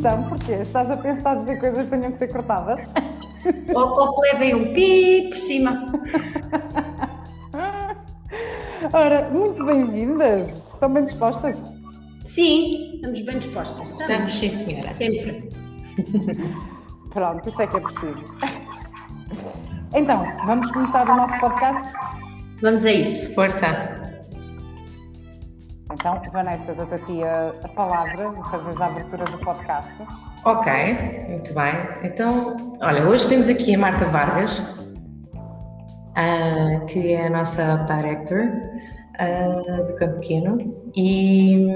edição, porque estás a pensar dizer coisas que tenham que ser cortadas? Ou, ou que levem um pi por cima. Ora, muito bem-vindas. Estão bem dispostas? Sim, estamos bem dispostas. Estamos, sim, senhora. Sempre. Pronto, isso é que é preciso. Então, vamos começar o nosso podcast? Vamos a isso. Força. Então, Vanessa, dou-te a ti a, a palavra e fazes a abertura do podcast. Ok, muito bem. Então, olha, hoje temos aqui a Marta Vargas, ah, que é a nossa director ah, do Campo Pequeno, e,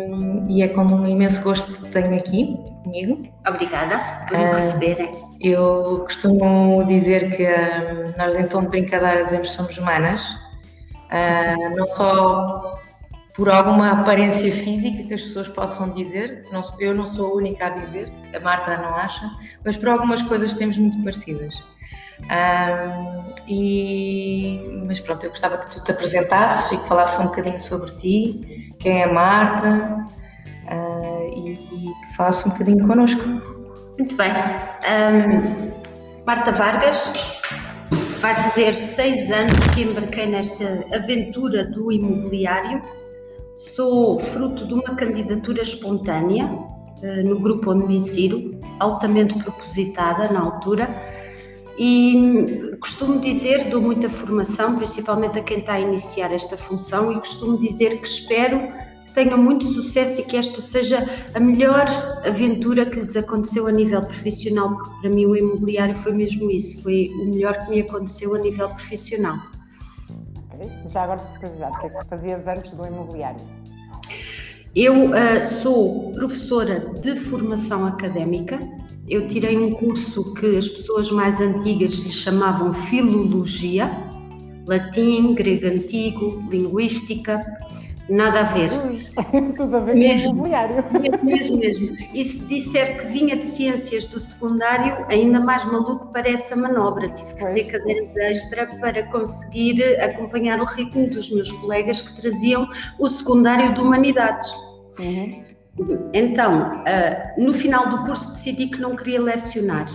e é com um imenso gosto que tenho aqui comigo. Obrigada por me Ah. receberem. Eu costumo dizer que nós, em tom de brincadeira, dizemos que somos humanas, não só por alguma aparência física que as pessoas possam dizer, não eu não sou a única a dizer, a Marta não acha, mas por algumas coisas temos muito parecidas. Ah, e, mas pronto, eu gostava que tu te apresentasses e que falasses um bocadinho sobre ti, quem é a Marta, ah, e, que falasses um bocadinho connosco. Muito bem. Ahm, Marta Vargas, vai fazer seis anos que embarquei nesta aventura do imobiliário. Sou fruto de uma candidatura espontânea eh, no grupo onde me insiro, altamente propositada na altura. E hum, costumo dizer, dou muita formação, principalmente a quem está a iniciar esta função, e costumo dizer que espero que tenham muito sucesso e que esta seja a melhor aventura que lhes aconteceu a nível profissional, porque para mim o imobiliário foi mesmo isso, foi o melhor que me aconteceu a nível profissional. Já agora, por curiosidade, o que é que fazias antes do imobiliário? Eu ah, sou professora de formação académica. Eu tirei um curso que as pessoas mais antigas lhe chamavam filologia, latim, grego antigo, linguística, nada a ver. Tudo a ver com o Mesmo. Mesmo, mesmo, mesmo. E se disser que vinha de ciências do secundário, ainda mais maluco parece a manobra. Tive que fazer cadeiras extra para conseguir acompanhar o ritmo dos meus colegas que traziam o secundário de humanidades. Uhum. Então, ah, no final do curso decidi que não queria lecionar.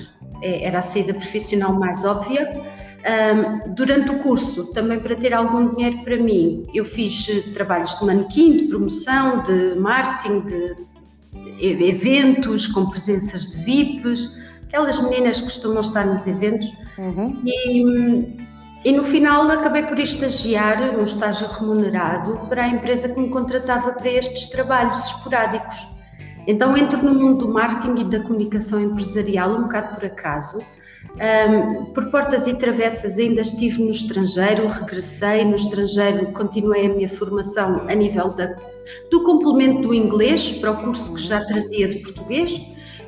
Eh, Era a saída profissional mais óbvia. Ahm, durante o curso, também para ter algum dinheiro para mim, eu fiz eh, trabalhos de manequim, de promoção, de marketing, de eventos com presenças de VIPs, aquelas meninas que costumam estar nos eventos. Uhum. E, e no final acabei por estagiar num estágio remunerado para a empresa que me contratava para estes trabalhos esporádicos. Então entro no mundo do marketing e da comunicação empresarial um bocado por acaso. Ahm, por portas e travessas ainda estive no estrangeiro, regressei no estrangeiro, continuei a minha formação a nível da, do complemento do inglês para o curso que já trazia de português.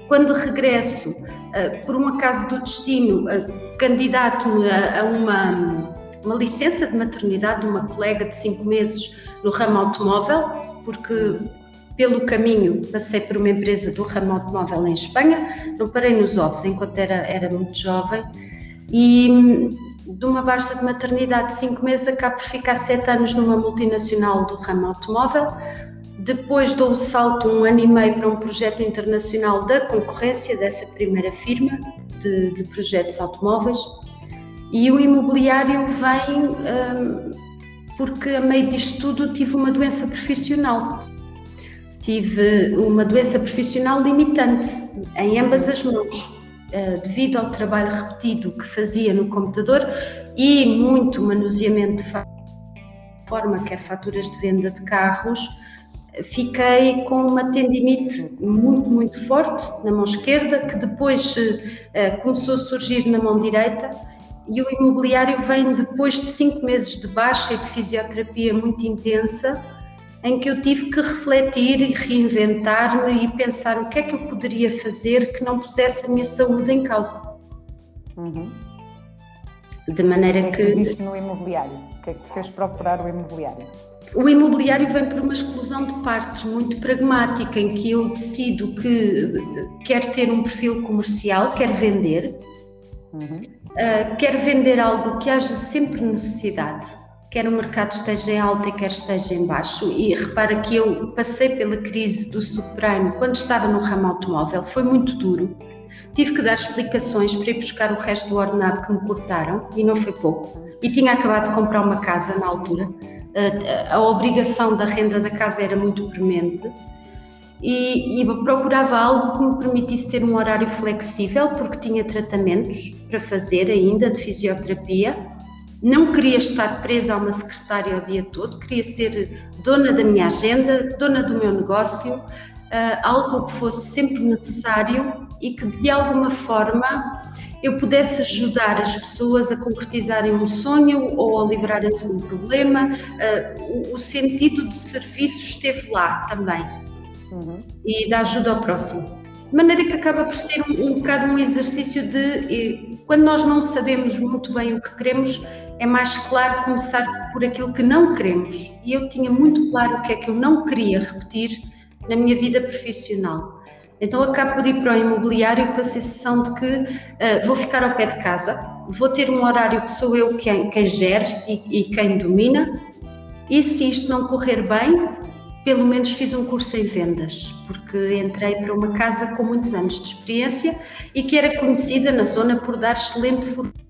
Quando regresso, ah, por um acaso do destino, ah, candidato-me a, a uma, uma licença de maternidade de uma colega de cinco meses no ramo automóvel, porque pelo caminho passei por uma empresa do ramo automóvel em Espanha, não parei nos ovos enquanto era, era muito jovem e hum, de uma baixa de maternidade de cinco meses acabo por ficar sete anos numa multinacional do ramo automóvel, depois dou o salto um ano e meio para um projeto internacional da concorrência dessa primeira firma de, de projetos automóveis e o imobiliário vem hum, porque a meio disto tudo tive uma doença profissional. Tive uma doença profissional limitante em ambas as mãos, eh, devido ao trabalho repetido que fazia no computador e muito manuseamento de forma, quer faturas de venda de carros, fiquei com uma tendinite muito, muito forte na mão esquerda, que depois eh, começou a surgir na mão direita. E o imobiliário vem depois de cinco meses de baixa e de fisioterapia muito intensa, em que eu tive que refletir e reinventar-me e pensar o que é que eu poderia fazer que não pusesse a minha saúde em causa. Uhum. De maneira que é que que no imobiliário? O que é que te fez procurar o imobiliário? o imobiliário vem por uma exclusão de partes muito pragmática, em que eu decido que quero ter um perfil comercial, quero vender, Uhum. uh, quero vender algo que haja sempre necessidade. Quer o mercado esteja em alta quer esteja em baixo. E repara que eu passei pela crise do subprime quando estava no ramo automóvel, foi muito duro. Tive que dar explicações para ir buscar o resto do ordenado que me cortaram, e não foi pouco. E tinha acabado de comprar uma casa na altura. A, a, a obrigação da renda da casa era muito premente. E, e, procurava algo que me permitisse ter um horário flexível, porque tinha tratamentos para fazer ainda de fisioterapia não queria estar presa a uma secretária o dia todo, queria ser dona da minha agenda, dona do meu negócio, uh, algo que fosse sempre necessário e que de alguma forma eu pudesse ajudar as pessoas a concretizarem um sonho ou a livrarem-se de um problema. Uh, o, o, sentido de serviço esteve lá também uhum. e da ajuda ao próximo. De maneira que acaba por ser um, um bocado um exercício de quando nós não sabemos muito bem o que queremos, é mais claro começar por aquilo que não queremos. E eu tinha muito claro o que é que eu não queria repetir na minha vida profissional. Então acabo por ir para o imobiliário com a sensação de que uh, vou ficar ao pé de casa, vou ter um horário que sou eu quem, quem gere e, e quem domina, e se isto não correr bem, pelo menos fiz um curso em vendas, porque entrei para uma casa com muitos anos de experiência e que era conhecida na zona por dar excelente formação.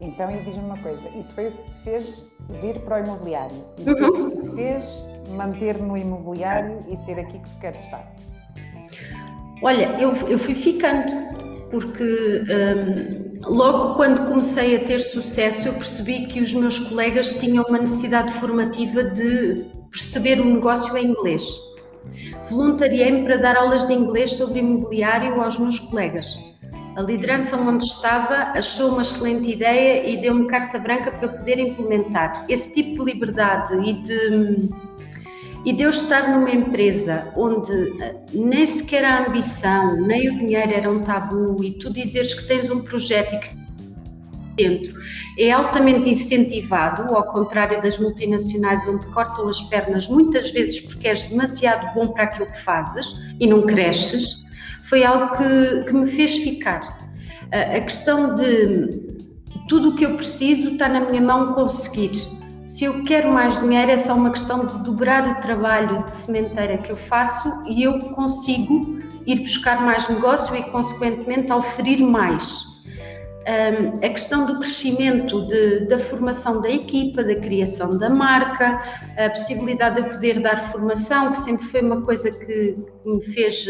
Uhum. Então, e diz-me uma coisa, isso foi o que te fez vir para o imobiliário? E o uhum. que te fez manter no imobiliário e ser aqui que queres estar? Olha, eu, eu fui ficando, porque um, logo quando comecei a ter sucesso, eu percebi que os meus colegas tinham uma necessidade formativa de perceber o negócio em inglês. Voluntariei-me para dar aulas de inglês sobre imobiliário aos meus colegas. A liderança onde estava achou uma excelente ideia e deu-me carta branca para poder implementar. Esse tipo de liberdade e de, e de eu estar numa empresa onde eh, nem sequer a ambição, nem o dinheiro era um tabu e tu dizeres que tens um projeto e que dentro é altamente incentivado, ao contrário das multinacionais onde cortam as pernas muitas vezes porque és demasiado bom para aquilo que fazes e não cresces, foi algo que, que me fez ficar. A questão de tudo o que eu preciso está na minha mão conseguir. Se eu quero mais dinheiro, é só uma questão de dobrar o trabalho de sementeira que eu faço e eu consigo ir buscar mais negócio e, consequentemente, oferir mais. Um, a questão do crescimento de, da formação da equipa, da criação da marca, a possibilidade de eu poder dar formação, que sempre foi uma coisa que me fez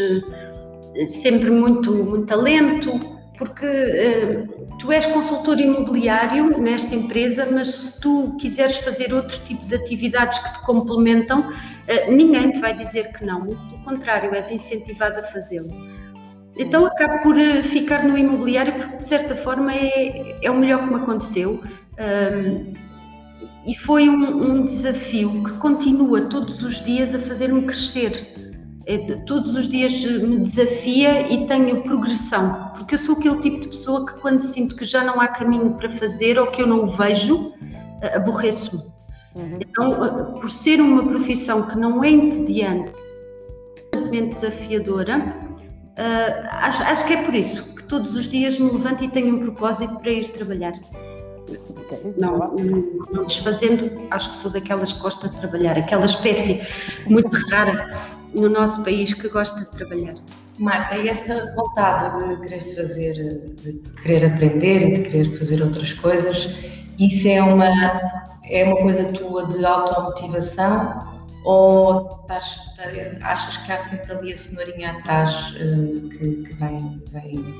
sempre muito, muito talento, porque uh, tu és consultor imobiliário nesta empresa, mas se tu quiseres fazer outro tipo de atividades que te complementam, uh, ninguém te vai dizer que não, pelo contrário, és incentivado a fazê-lo. Então acabo por uh, ficar no imobiliário porque de certa forma é, é o melhor que me aconteceu. e foi um, um desafio que continua todos os dias a fazer-me crescer todos os dias me desafia e tenho progressão, porque eu sou aquele tipo de pessoa que quando sinto que já não há caminho para fazer ou que eu não o vejo, aborreço-me. Uhum. Então, por ser uma profissão que não é entediante, desafiadora, uh, acho, acho que é por isso que todos os dias me levanto e tenho um propósito para ir trabalhar. Okay. Não, não desfazendo, acho que sou daquelas que gosta de trabalhar, aquela espécie muito rara no nosso país que gosta de trabalhar. Marta, e esta vontade de querer fazer, de querer aprender e de querer fazer outras coisas, isso é uma, é uma coisa tua de automotivação ou estás, achas que há sempre ali a cenourinha atrás uh, que, que vem, vem,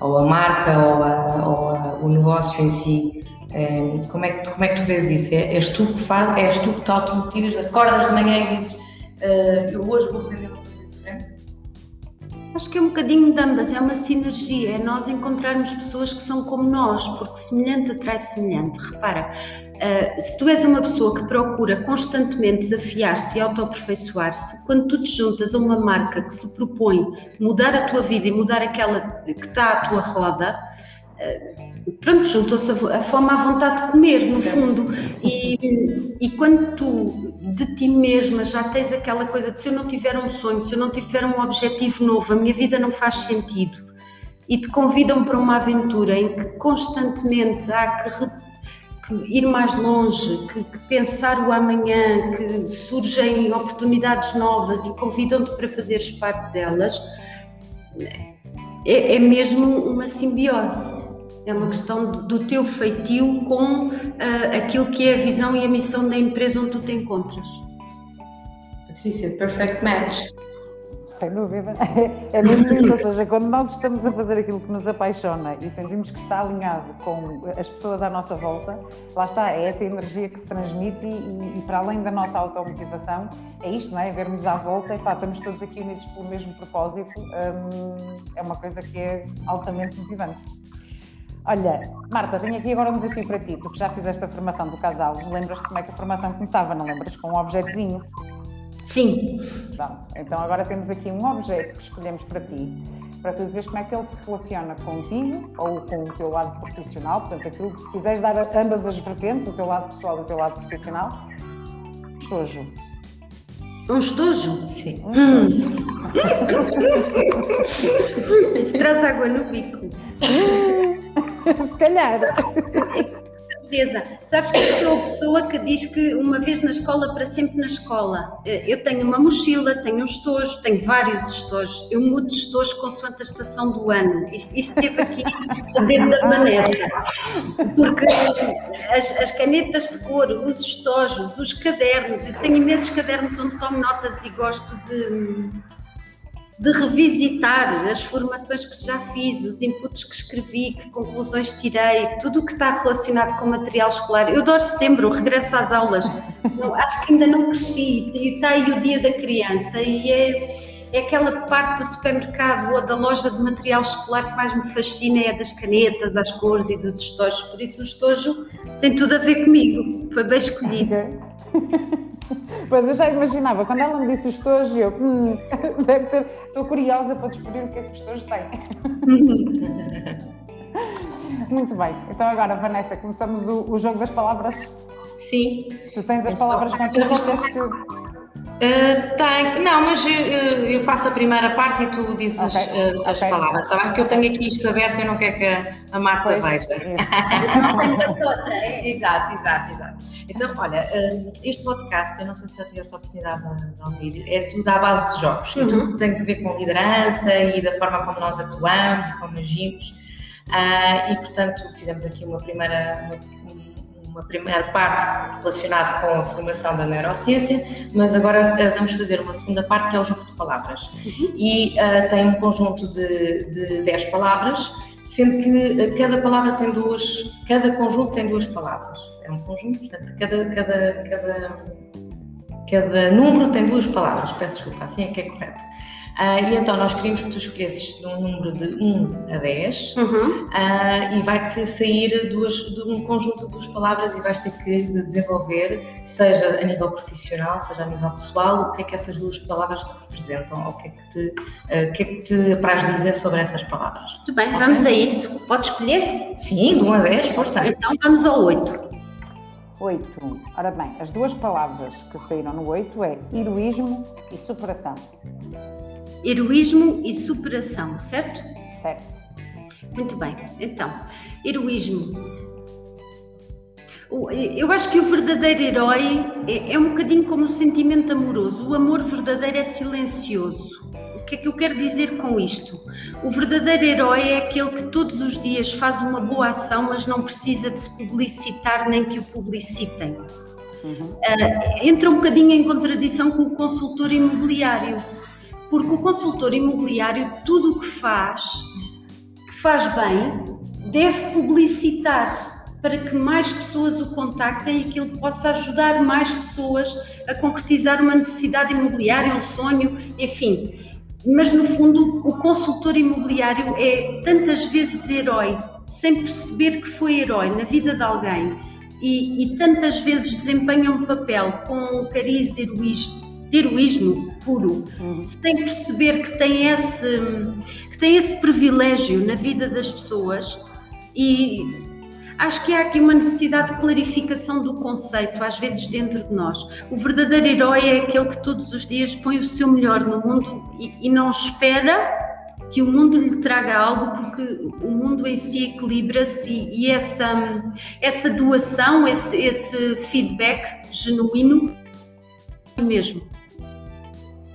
ou a marca ou, a, ou a, o negócio em si? Eh, como, é que, como é que tu vês isso? É, és, tu que faz, és tu que te automotivas, acordas de manhã e dizes uh, eu hoje vou aprender uma coisa diferente? Acho que é um bocadinho de ambas, é uma sinergia, é nós encontrarmos pessoas que são como nós, porque semelhante atrai semelhante. Repara, uh, se tu és uma pessoa que procura constantemente desafiar-se e autoaperfeiçoar-se, quando tu te juntas a uma marca que se propõe mudar a tua vida e mudar aquela que está à tua roda, uh, pronto, juntou-se a, fome à vontade de comer, no fundo. E, e quando tu de ti mesma, já tens aquela coisa de se eu não tiver um sonho, se eu não tiver um objetivo novo, a minha vida não faz sentido. E te convidam para uma aventura em que constantemente há que, que ir mais longe, que, que, pensar o amanhã, que surgem oportunidades novas e convidam-te para fazeres parte delas, é, é, mesmo uma simbiose. É uma questão do, teu feitio com uh, aquilo que é a visão e a missão da empresa onde tu te encontras. Patrícia, perfect match sem dúvida. É mesmo isso, ou seja, quando nós estamos a fazer aquilo que nos apaixona e sentimos que está alinhado com as pessoas à nossa volta, lá está, é essa energia que se transmite e, e para além da nossa automotivação, é isto, não é? Vermos à volta e pá, estamos todos aqui unidos pelo mesmo propósito, hum, é uma coisa que é altamente motivante. Olha, Marta, tenho aqui agora um desafio para ti, porque já fizeste a formação do casal, lembras-te como é que a formação começava, não lembras? Com um objetozinho. Sim. Pronto, então agora temos aqui um objeto que escolhemos para ti, para tu dizeres como é que ele se relaciona contigo ou com o teu lado profissional, portanto, aquilo que se quiseres dar ambas as vertentes, o teu lado pessoal e o teu lado profissional. Estojo. Um estojo? Sim. Hum. Se traz água no bico. se calhar certeza. Sabes que sou a pessoa que diz que uma vez na escola, para sempre na escola. Eh, eu tenho uma mochila, tenho um estojo, tenho vários estojos. Eu mudo de estojo consoante a estação do ano. Isto, isto teve aqui dentro da Vanessa. Porque as, as, canetas de cor, os estojos, os cadernos, eu tenho imensos cadernos onde tomo notas e gosto de de revisitar as formações que já fiz, os inputs que escrevi, que conclusões tirei, tudo o que está relacionado com material escolar. Eu adoro setembro, regresso às aulas. Acho que ainda não cresci e está aí o dia da criança e é, é aquela parte do supermercado ou da loja de material escolar que mais me fascina, é das canetas, as cores e dos estojos. Por isso o estojo tem tudo a ver comigo. Foi bem escolhido. Pois eu já imaginava, quando ela me disse o estojo, eu hum, deve ter, estou curiosa para descobrir o que é que o estojo tem. Muito bem, então agora, Vanessa, começamos o, o, jogo das palavras? Sim. Tu tens as palavras contigo, tens que Uh, tem, não, mas eu, eu, faço a primeira parte e tu dizes okay, uh, as okay. palavras, está bem? Porque eu tenho aqui isto aberto e eu não quero que a, a Marta pois, veja. exato, exato, exato. Então, olha, uh, este podcast, eu não sei se já tiveste a oportunidade de, ouvir, é tudo à base de jogos. Uhum. tudo tem que ver com liderança e da forma como nós atuamos e como agimos. e, portanto, fizemos aqui uma primeira, uma, uma primeira parte relacionada com a formação da neurociência, mas agora uh, vamos fazer uma segunda parte que é o jogo de palavras. Uhum. E uh, tem um conjunto de, de 10 palavras, sendo que uh, cada palavra tem duas, cada conjunto tem duas palavras. É um conjunto, portanto, cada, cada, cada, cada número tem duas palavras. Peço desculpa, assim é que é correto. Uh, e então nós queríamos que tu escolhesses de um número de 1 a 10 uhum. uh, e vai-te sair duas, de um conjunto de duas palavras e vais ter que desenvolver, seja a nível profissional, seja a nível pessoal, o que é que essas duas palavras te representam, ou o que é que te, uh, que é que te apraz dizer sobre essas palavras. Muito bem, okay? vamos a isso. Posso escolher? Sim, de 1 a 10, força. Então vamos ao 8. 8. Ora bem, as duas palavras que saíram no 8 é heroísmo e superação heroísmo e superação, certo? Certo. Muito bem. Então, heroísmo. Eu acho que o verdadeiro herói é, é um bocadinho como o sentimento amoroso. O amor verdadeiro é silencioso. O que é que eu quero dizer com isto? O verdadeiro herói é aquele que todos os dias faz uma boa ação, mas não precisa de se publicitar nem que o publicitem. Uhum. Uh, entra um bocadinho em contradição com o consultor imobiliário porque o consultor imobiliário, tudo o que faz, que faz bem, deve publicitar para que mais pessoas o contactem e que ele possa ajudar mais pessoas a concretizar uma necessidade imobiliária, um sonho, enfim. Mas no fundo, o consultor imobiliário é tantas vezes herói, sem perceber que foi herói na vida de alguém e, e tantas vezes desempenha um papel com um cariz heroísmo de heroísmo puro, uhum. sem perceber que tem, esse, que tem esse privilégio na vida das pessoas e acho que há aqui uma necessidade de clarificação do conceito, às vezes dentro de nós. O verdadeiro herói é aquele que todos os dias põe o seu melhor no mundo e, e não espera que o mundo lhe traga algo, porque o mundo em si equilibra-se e, e, essa, essa doação, esse, esse feedback genuíno mesmo.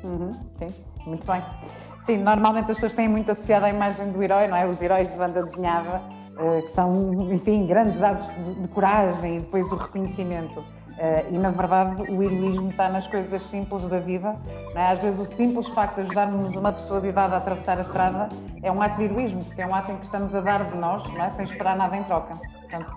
Uhum, sim, muito bem. Sim, normalmente as pessoas têm muito associado à imagem do herói, não é? Os heróis de banda desenhada, eh, que são, enfim, grandes atos de, coragem e depois o reconhecimento. Uh, e na verdade o heroísmo está nas coisas simples da vida. É? Às vezes o simples facto de ajudarmos uma pessoa de idade a atravessar a estrada é um ato de heroísmo, porque é um ato em que estamos a dar de nós, é? sem esperar nada em troca. Portanto,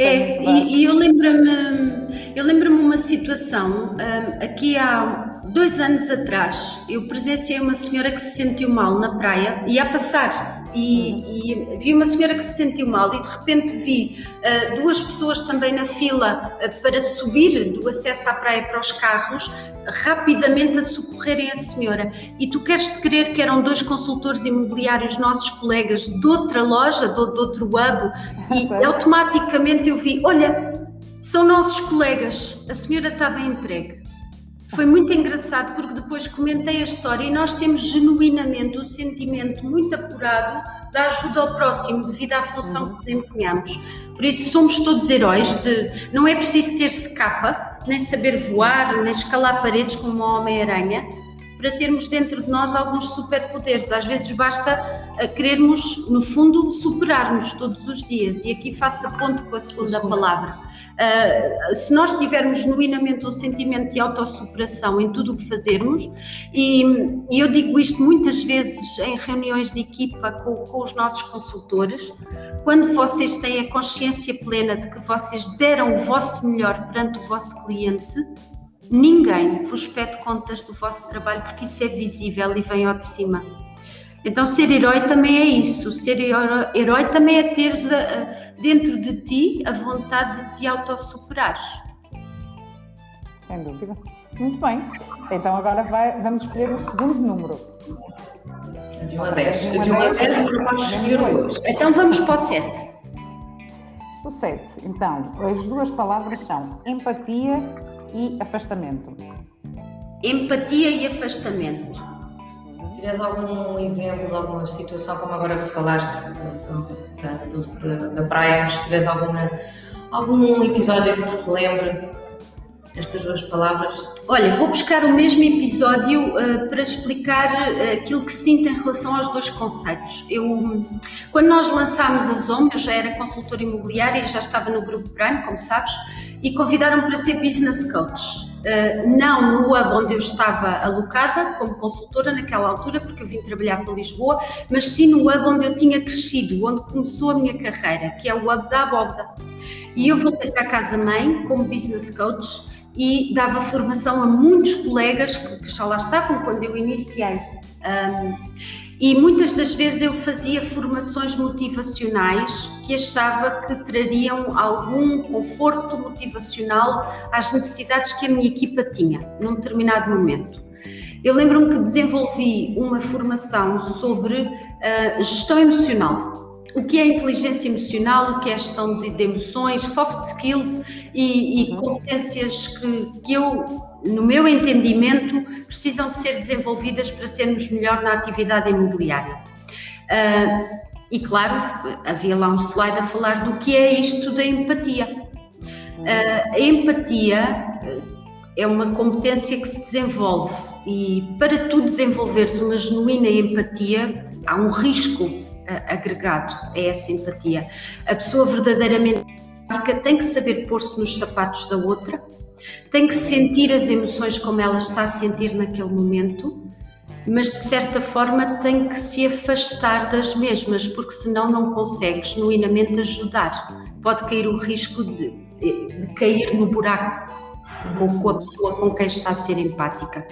é, e, e, eu lembro-me eu lembro-me uma situação, um, aqui há dois anos atrás, eu presenciei uma senhora que se sentiu mal na praia, ia a passar, e, e, vi uma senhora que se sentiu mal e de repente vi uh, duas pessoas também na fila uh, para subir do acesso à praia para os carros, rapidamente a socorrerem a senhora. E tu queres crer que eram dois consultores imobiliários, nossos colegas de outra loja, de, de outro hub, e automaticamente eu vi: olha, são nossos colegas, a senhora está bem entregue. Foi muito engraçado porque depois comentei a história e nós temos genuinamente o sentimento muito apurado da ajuda ao próximo devido à função que desempenhamos. Por isso somos todos heróis de não é preciso ter-se capa, nem saber voar, nem escalar paredes como o Homem-Aranha, para termos dentro de nós alguns superpoderes. Às vezes basta querermos, no fundo, superar-nos todos os dias. E aqui faço a ponto com a segunda palavra Uh, se nós tivermos genuinamente um sentimento de autossuperação em tudo o que fazermos, e, e, eu digo isto muitas vezes em reuniões de equipa com, com os nossos consultores, quando vocês têm a consciência plena de que vocês deram o vosso melhor perante o vosso cliente, ninguém vos pede contas do vosso trabalho porque isso é visível e vem ao de cima. Então, ser herói também é isso. Ser herói, também é teres dentro de ti a vontade de te autossuperares. Sem dúvida. Muito bem. Então agora vai, vamos escolher o segundo número. De 1 a 10. De 1 a 10 vamos escolher o Então vamos para o 7. O 7. Então, as duas palavras são empatia e afastamento. Empatia e afastamento. Se tiveres algum exemplo de alguma situação, como agora falaste da, da, da praia, mas se tiveres alguma, algum episódio que te lembre estas duas palavras? Olha, vou buscar o mesmo episódio uh, para explicar uh, aquilo que sinto em relação aos dois conceitos. Eu, quando nós lançámos a ZOM, eu já era consultora imobiliária e já estava no Grupo Prime, como sabes, e convidaram-me para ser business coach. Uh, não no hub onde eu estava alocada como consultora naquela altura, porque eu vim trabalhar para Lisboa, mas sim no hub onde eu tinha crescido, onde começou a minha carreira, que é o hub da Abóbora. E eu voltei para a casa-mãe como business coach e dava formação a muitos colegas que, já lá estavam quando eu iniciei. E muitas das vezes eu fazia formações motivacionais que achava que trariam algum conforto motivacional às necessidades que a minha equipa tinha num determinado momento. Eu lembro-me que desenvolvi uma formação sobre uh, gestão emocional. O que é inteligência emocional, o que é gestão de, de emoções, soft skills e, e competências que, que eu no meu entendimento, precisam de ser desenvolvidas para sermos melhor na atividade imobiliária. Uh, e claro, havia lá um slide a falar do que é isto da empatia. Uh, a empatia é uma competência que se desenvolve e para tu desenvolveres uma genuína empatia, há um risco agregado a essa empatia. A pessoa verdadeiramente empática tem que saber pôr-se nos sapatos da outra, tem que sentir as emoções como ela está a sentir naquele momento, mas de certa forma tem que se afastar das mesmas, porque senão não consegue genuinamente ajudar. Pode cair o risco de, de cair no buraco com a pessoa com quem está a ser empática.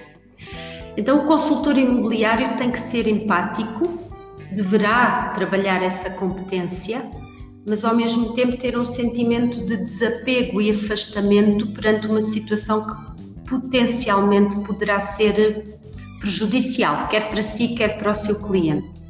Então, o consultor imobiliário tem que ser empático, deverá trabalhar essa competência mas ao mesmo tempo ter um sentimento de desapego e afastamento perante uma situação que potencialmente poderá ser prejudicial, quer para si, quer para o seu cliente.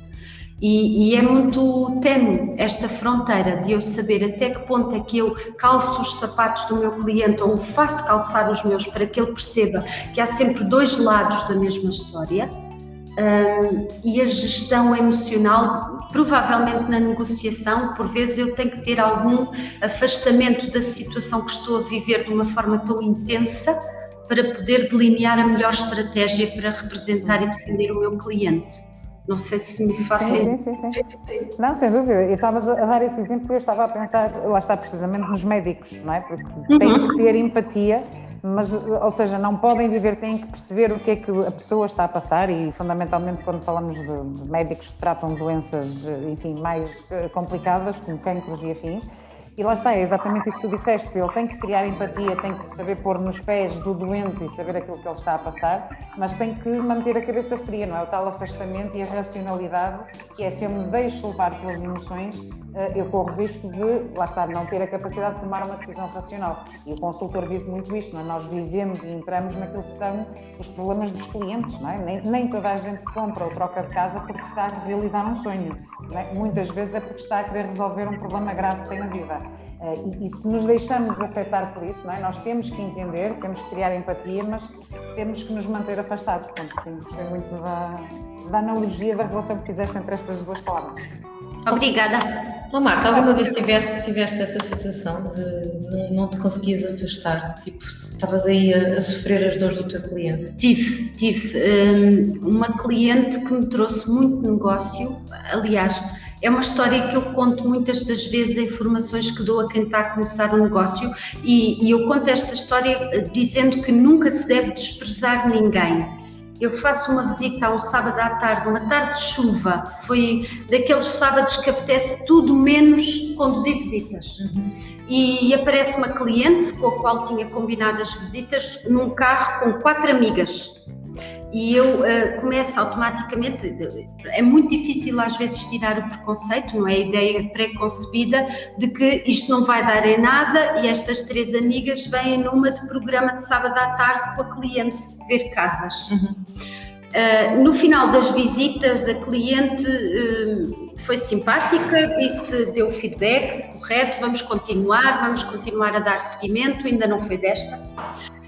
E, e, é muito tenue esta fronteira de eu saber até que ponto é que eu calço os sapatos do meu cliente ou faço calçar os meus para que ele perceba que há sempre dois lados da mesma história um, e a gestão emocional, provavelmente na negociação, por vezes eu tenho que ter algum afastamento da situação que estou a viver de uma forma tão intensa para poder delinear a melhor estratégia para representar e defender o meu cliente. Não sei se me faz sim, sim, sim, sim. Não, sem dúvida. Eu estava a dar esse exemplo porque eu estava a pensar, lá está precisamente nos médicos, não é? Porque uhum. têm que ter empatia mas, ou seja, não podem viver, têm que perceber o que é que a pessoa está a passar e, fundamentalmente, quando falamos de médicos que tratam doenças, enfim, mais eh, complicadas, como cancros e afins, e lá está, é exatamente isso que tu disseste, ele tem que criar empatia, tem que saber pôr nos pés do doente e saber aquilo que ele está a passar, mas tem que manter a cabeça fria, não é? O tal afastamento e a racionalidade, que é se eu me deixo levar pelas emoções, eh, eu corro risco de, lá está, não ter a capacidade de tomar uma decisão racional. E o consultor vive muito isto, não é? Nós vivemos e entramos naquilo que são os problemas dos clientes, não é? Nem, nem toda a gente compra ou troca de casa porque está a realizar um sonho, é? Muitas vezes é porque está a querer resolver um problema grave que tem na vida. Eh, e, e, se nos deixamos afetar por isso, não é? nós temos que entender, temos que criar empatia, mas temos que nos manter afastados. Portanto, sim, gostei muito da, da analogia da relação que fizeste entre estas duas palavras. Obrigada. Oh, Marta, alguma vez tiveste, tiveste essa situação de não, não te conseguias afastar? Tipo, estavas aí a, a, sofrer as dores do teu cliente? Tive, tive. Um, uma cliente que me trouxe muito negócio, aliás, é uma história que eu conto muitas das vezes em formações que dou a quem está a começar um negócio e, e eu conto esta história eh, dizendo que nunca se deve desprezar ninguém eu faço uma visita ao sábado à tarde, uma tarde de chuva, foi daqueles sábados que apetece tudo menos conduzir visitas. Uhum. E aparece uma cliente com a qual tinha combinado as visitas num carro com quatro amigas e eu uh, começo automaticamente. É muito difícil às vezes tirar o preconceito, não é? A ideia pré-concebida de que isto não vai dar em nada e estas três amigas vêm numa de programa de sábado à tarde com a cliente ver casas. Uhum. Uh, no final das visitas, a cliente uh, foi simpática, disse, deu feedback correto, vamos continuar, vamos continuar a dar seguimento, ainda não foi desta.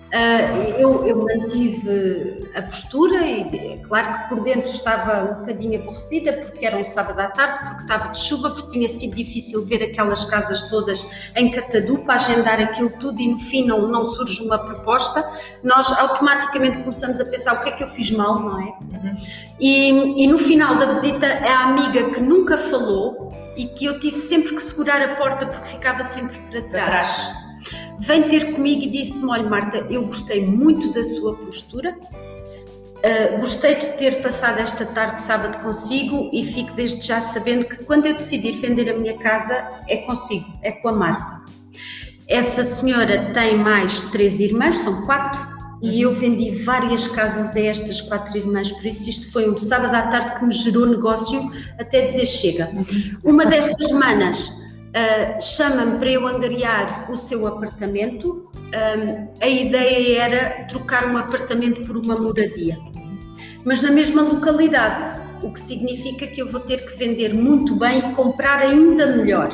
Uh, eu, eu, mantive a postura e, é claro que por dentro estava um bocadinho aborrecida porque era um sábado à tarde, porque estava de chuva, porque tinha sido difícil ver aquelas casas todas em catadupa, agendar aquilo tudo e no fim não, não surge uma proposta. Nós automaticamente começamos a pensar o que é que eu fiz mal, não é? E, e no final da visita, a amiga que nunca falou e que eu tive sempre que segurar a porta porque ficava sempre para trás. Para trás vem ter comigo e disse-me: Olha, Marta, eu gostei muito da sua postura, uh, gostei de ter passado esta tarde de sábado consigo e fico desde já sabendo que quando eu decidir vender a minha casa é consigo, é com a Marta. Essa senhora tem mais três irmãs, são quatro, e eu vendi várias casas a estas quatro irmãs, por isso isto foi um sábado à tarde que me gerou negócio até dizer chega. Uma destas manas uh, chama-me para eu angariar o seu apartamento. Um, a ideia era trocar um apartamento por uma moradia, mas na mesma localidade, o que significa que eu vou ter que vender muito bem e comprar ainda melhor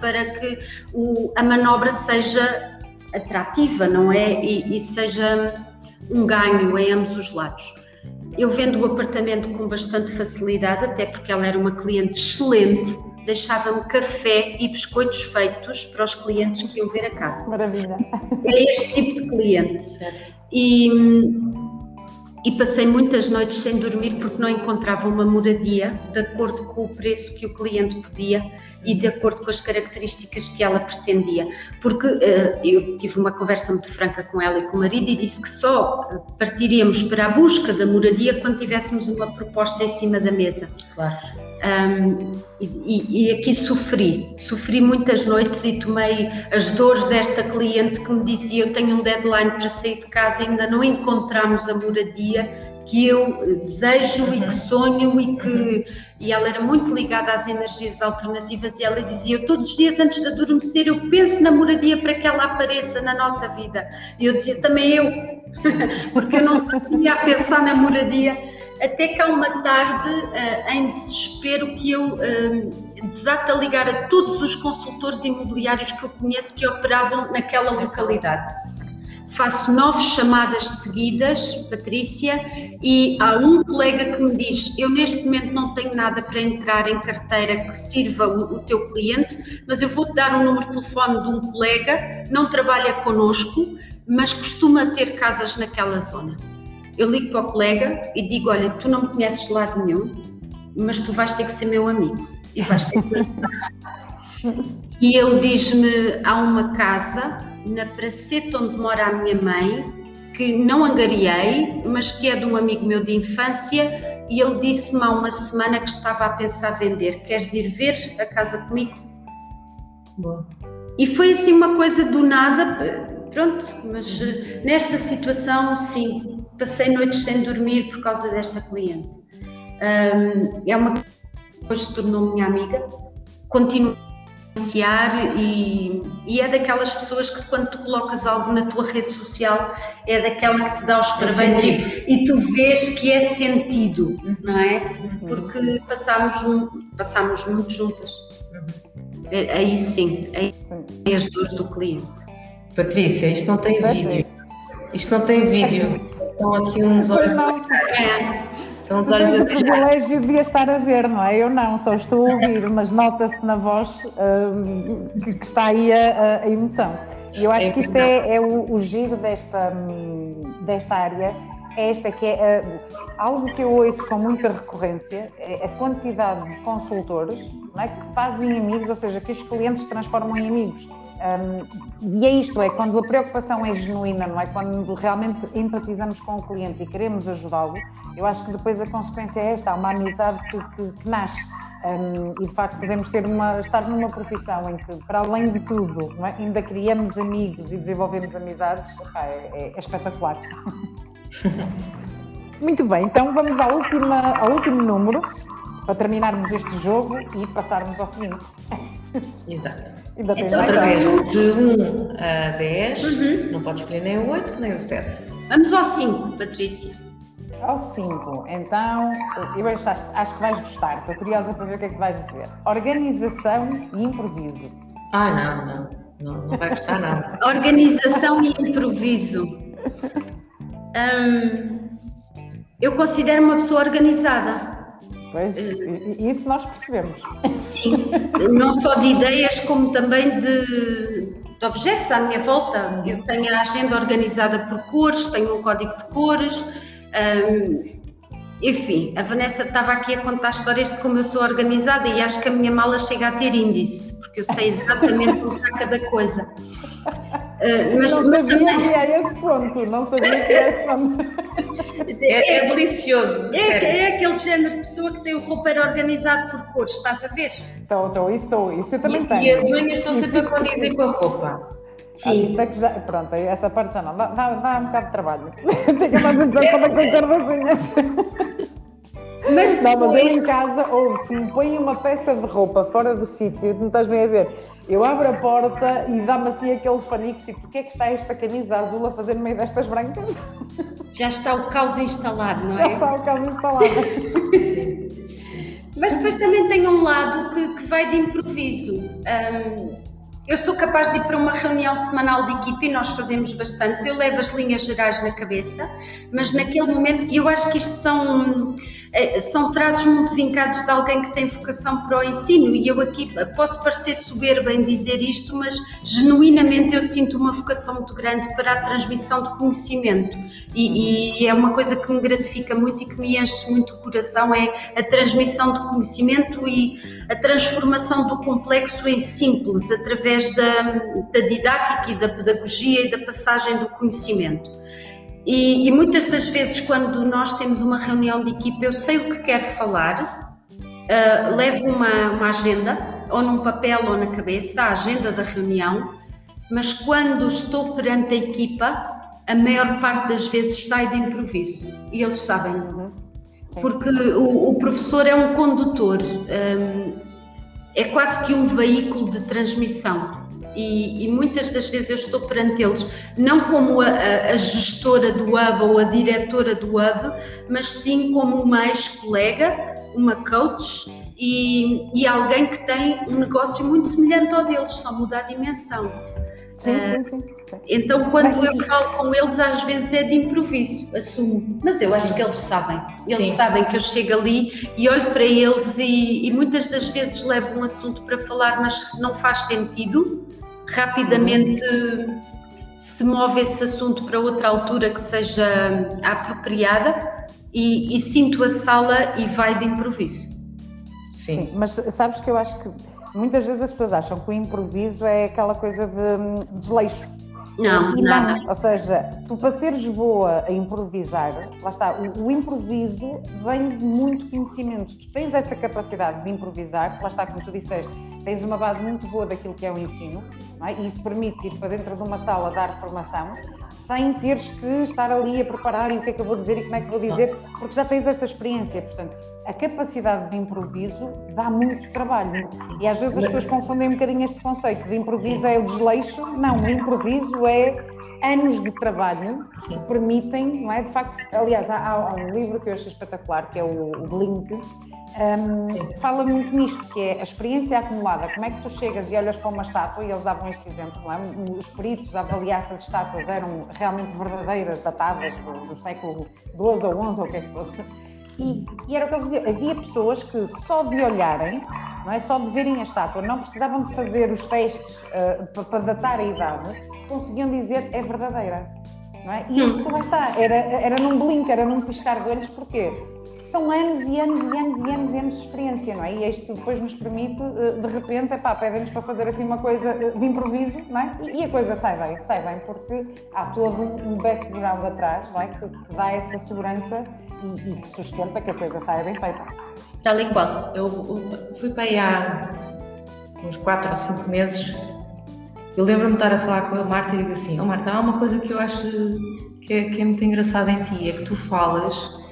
para que o, a manobra seja atrativa, não é? E, e seja um ganho em ambos os lados. Eu vendo o apartamento com bastante facilidade, até porque ela era uma cliente excelente deixava-me café e biscoitos feitos para os clientes que iam ver a casa. Maravilha. É este tipo de cliente. Certo. E, e passei muitas noites sem dormir porque não encontrava uma moradia de acordo com o preço que o cliente podia e de acordo com as características que ela pretendia. Porque uh, eu tive uma conversa muito franca com ela e com o marido e disse que só partiríamos para a busca da moradia quando tivéssemos uma proposta em cima da mesa. Claro. Um, e, e, aqui sofri, sofri muitas noites e tomei as dores desta cliente que me dizia: Eu tenho um deadline para sair de casa, ainda não encontramos a moradia que eu desejo uhum. e que uhum. sonho e que e ela era muito ligada às energias alternativas e ela dizia eu todos os dias antes de adormecer eu penso na moradia para que ela apareça na nossa vida e eu dizia também eu porque eu não tinha a pensar na moradia até que há uma tarde, uh, em desespero, que eu uh, desato a ligar a todos os consultores imobiliários que eu conheço que operavam naquela localidade. faço nove chamadas seguidas, Patrícia, e há um colega que me diz: Eu neste momento não tenho nada para entrar em carteira que sirva o, o teu cliente, mas eu vou-te dar um número de telefone de um colega, não trabalha connosco, mas costuma ter casas naquela zona. Eu ligo para o colega e digo: Olha, tu não me conheces de lado nenhum, mas tu vais ter que ser meu amigo e vais ter que E ele diz-me: Há uma casa na praceta onde mora a minha mãe, que não angariei, mas que é de um amigo meu de infância, e ele disse-me há uma semana que estava a pensar vender. Queres ir ver a casa comigo? Bom. E foi assim uma coisa do nada, pronto, mas eh, nesta situação, sim, passei noites sem dormir por causa desta cliente. Um, é uma que hoje se tornou minha amiga, continuo e, e, é daquelas pessoas que quando tu colocas algo na tua rede social é daquela que te dá os é parabéns e, e, tu vês que é sentido, não é? Uhum. Porque passámos, passámos muito juntas. É, aí sim, aí é as dores do cliente. Patrícia, isto não tem vídeo. Isto não tem vídeo. Estão aqui uns olhos. É. Então, os olhos o privilégio devia estar a ver, não é? Eu não, só estou a ouvir, mas nota-se na voz um, que, que, está aí a, a, emoção. E eu acho que isso é, é o, o, giro desta, desta área, é esta que é uh, algo que eu ouço com muita recorrência, é a quantidade de consultores é? que fazem amigos, ou seja, que os clientes transformam em amigos. Um, e é isto, é quando a preocupação é genuína, não é? Quando realmente empatizamos com o cliente e queremos ajudá-lo, eu acho que depois a consequência é esta, há uma amizade que, que, que nasce. Um, e de facto podemos ter uma, estar numa profissão em que, para além de tudo, é? ainda criamos amigos e desenvolvemos amizades, é, é, é espetacular. Muito bem, então vamos à última, ao último número para terminarmos este jogo e passarmos ao seguinte. Exato. Ainda tem então, mais através de 1 a 10, uhum. não pode escolher nem o 8 nem o 7. Vamos ao 5, Patrícia. Ao 5, então, eu acho, acho que vais gostar, estou curiosa para ver o que é que vais dizer. Organização e improviso. Ah, não, não, não, não vai gostar nada. Organização e improviso. Hum, eu considero uma pessoa organizada. Pois, isso nós percebemos. Sim, não só de ideias, como também de, de, objetos à minha volta. Eu tenho a agenda organizada por cores, tenho um código de cores. Um, enfim, a Vanessa estava aqui a contar histórias de como eu sou organizada e acho que a minha mala chega a ter índice, porque eu sei exatamente como está cada coisa. Uh, mas, não mas sabia também... que era esse ponto, não sabia que era esse ponto. É, é delicioso. É, é, aquele género de pessoa que tem o roupeiro organizado por cores, estás a ver? Estou, estou, isso estou, isso eu também e, tenho. E as unhas estão sempre a condizer com a roupa. Sim. Ah, isso é que já, pronto, essa parte já não, dá, dá, dá um bocado de trabalho. Fica mais um pouco para cor das unhas. Mas não, mas eu em casa, ou se me põe uma peça de roupa fora do sítio, não estás bem a ver, eu abro a porta e dá-me assim aquele fanico, tipo, porquê é que está esta camisa azul a fazer no meio destas brancas? Já está o caos instalado, não é? Já está o caos instalado. Mas depois também tem um lado que, que vai de improviso. Um, eu sou capaz de ir para uma reunião semanal de equipe e nós fazemos bastantes. Eu levo as linhas gerais na cabeça, mas naquele momento, e eu acho que isto são, são traços muito vincados de alguém que tem vocação para o ensino. E eu aqui posso parecer soberba em dizer isto, mas genuinamente eu sinto uma vocação muito grande para a transmissão de conhecimento. E, e é uma coisa que me gratifica muito e que me enche muito o coração: é a transmissão de conhecimento e a transformação do complexo em simples através da, da didática e da pedagogia e da passagem do conhecimento. E, e, muitas das vezes, quando nós temos uma reunião de equipa, eu sei o que quero falar, uh, levo uma, uma, agenda, ou num papel ou na cabeça, a agenda da reunião, mas quando estou perante a equipa, a maior parte das vezes sai de improviso. E eles sabem. Uhum porque o, o professor é um condutor, um, é quase que um veículo de transmissão. E, e, muitas das vezes eu estou perante eles, não como a, a, gestora do hub ou a diretora do hub, mas sim como uma ex-colega, uma coach e, e, alguém que tem um negócio muito semelhante ao deles, só muda a dimensão. Sim, uh, sim, sim. Então, quando eu falo com eles, às vezes é de improviso, assumo. Mas eu acho que eles sabem. Eles Sim. sabem que eu chego ali e olho para eles e, e, muitas das vezes levo um assunto para falar, mas se não faz sentido, rapidamente se move esse assunto para outra altura que seja apropriada e, e sinto a sala e vai de improviso. Sim. Sim, mas sabes que eu acho que muitas vezes as pessoas acham que o improviso é aquela coisa de hum, desleixo não, e nada. Não. Ou seja, tu para seres boa a improvisar, lá está, o, o, improviso vem de muito conhecimento. Tu tens essa capacidade de improvisar, lá está, como tu disseste, tens uma base muito boa daquilo que é o ensino, é? e isso permite ir para dentro de uma sala dar formação, sem teres que estar ali a preparar e o que é que eu vou dizer e como é que vou dizer, porque já tens essa experiência. Portanto, a capacidade de improviso dá muito trabalho. E às vezes as pessoas confundem um bocadinho este conceito de improviso é o desleixo. Não, o improviso é anos de trabalho que permitem, não é? De facto, aliás, há, há, um livro que eu achei espetacular, que é o Blink, um, fala muito nisto, que é a experiência acumulada. Como é que tu chegas e olhas para uma estátua, e eles davam este exemplo, não é? os peritos avaliar se as estátuas eram realmente verdadeiras, datadas do, do século XII ou XI ou o que é que fosse. E, e, era o que eles diziam, havia pessoas que só de olharem, não é? só de verem a estátua, não precisavam de fazer os testes uh, para, para datar a idade, conseguiam dizer é verdadeira. Não é? E isto, lá está, era, era num blink, era num piscar de olhos, porquê? São anos e anos e anos e anos e anos de experiência, não é? E isto depois nos permite, eh, de repente, epá, pedem-nos para fazer assim uma coisa eh, de improviso, não é? E a coisa sai bem, sai bem, porque há todo um background atrás, não é? Que, dá essa segurança e, e, que sustenta que a coisa saia bem feita. Tal e qual. Eu fui para aí há uns 4 ou 5 meses. Eu lembro-me de estar a falar com a Marta e digo assim: Oh Marta, há uma coisa que eu acho que é, que é muito engraçada em ti, é que tu falas